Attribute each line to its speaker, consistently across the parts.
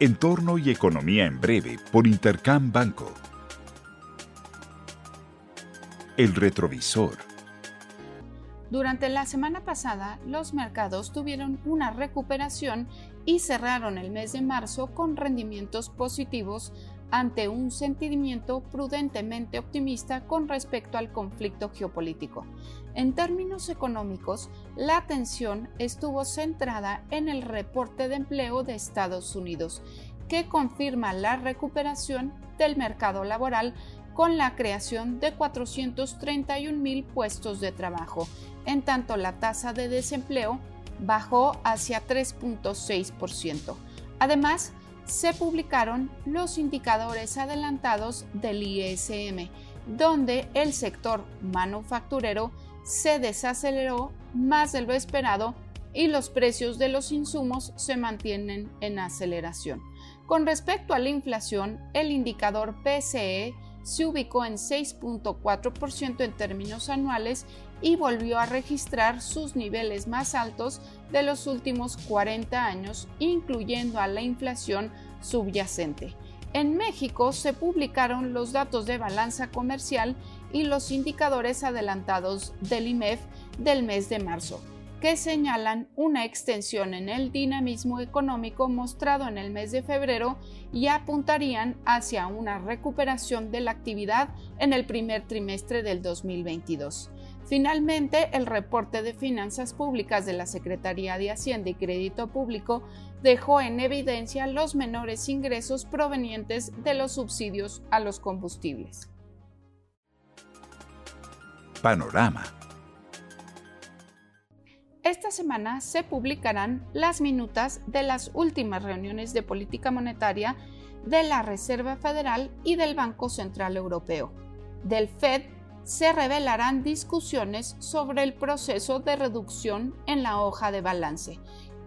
Speaker 1: Entorno y Economía en Breve por Intercam Banco. El retrovisor.
Speaker 2: Durante la semana pasada, los mercados tuvieron una recuperación y cerraron el mes de marzo con rendimientos positivos ante un sentimiento prudentemente optimista con respecto al conflicto geopolítico. En términos económicos, la atención estuvo centrada en el reporte de empleo de Estados Unidos, que confirma la recuperación del mercado laboral con la creación de 431 mil puestos de trabajo, en tanto la tasa de desempleo bajó hacia 3.6%. Además, se publicaron los indicadores adelantados del ISM, donde el sector manufacturero se desaceleró más de lo esperado y los precios de los insumos se mantienen en aceleración. Con respecto a la inflación, el indicador PCE se ubicó en 6.4% en términos anuales y volvió a registrar sus niveles más altos de los últimos 40 años, incluyendo a la inflación subyacente. En México se publicaron los datos de balanza comercial y los indicadores adelantados del IMEF del mes de marzo que señalan una extensión en el dinamismo económico mostrado en el mes de febrero y apuntarían hacia una recuperación de la actividad en el primer trimestre del 2022. Finalmente, el reporte de finanzas públicas de la Secretaría de Hacienda y Crédito Público dejó en evidencia los menores ingresos provenientes de los subsidios a los combustibles.
Speaker 1: Panorama
Speaker 2: esta semana se publicarán las minutas de las últimas reuniones de política monetaria de la Reserva Federal y del Banco Central Europeo. Del Fed se revelarán discusiones sobre el proceso de reducción en la hoja de balance,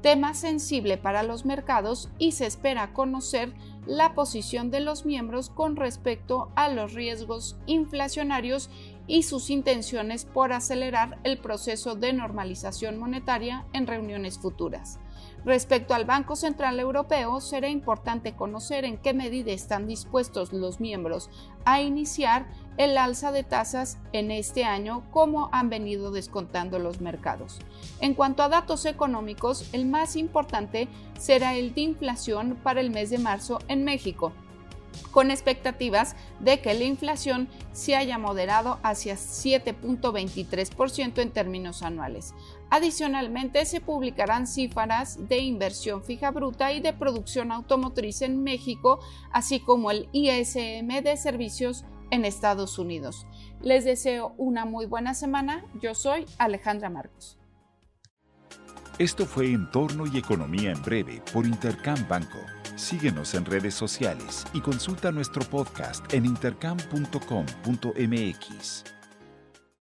Speaker 2: tema sensible para los mercados y se espera conocer la posición de los miembros con respecto a los riesgos inflacionarios y sus intenciones por acelerar el proceso de normalización monetaria en reuniones futuras. Respecto al Banco Central Europeo, será importante conocer en qué medida están dispuestos los miembros a iniciar el alza de tasas en este año como han venido descontando los mercados. En cuanto a datos económicos, el más importante será el de inflación para el mes de marzo en México, con expectativas de que la inflación se haya moderado hacia 7.23% en términos anuales. Adicionalmente, se publicarán cifras de inversión fija bruta y de producción automotriz en México, así como el ISM de servicios en Estados Unidos. Les deseo una muy buena semana. Yo soy Alejandra Marcos.
Speaker 1: Esto fue Entorno y Economía en Breve por Intercam Banco. Síguenos en redes sociales y consulta nuestro podcast en intercam.com.mx.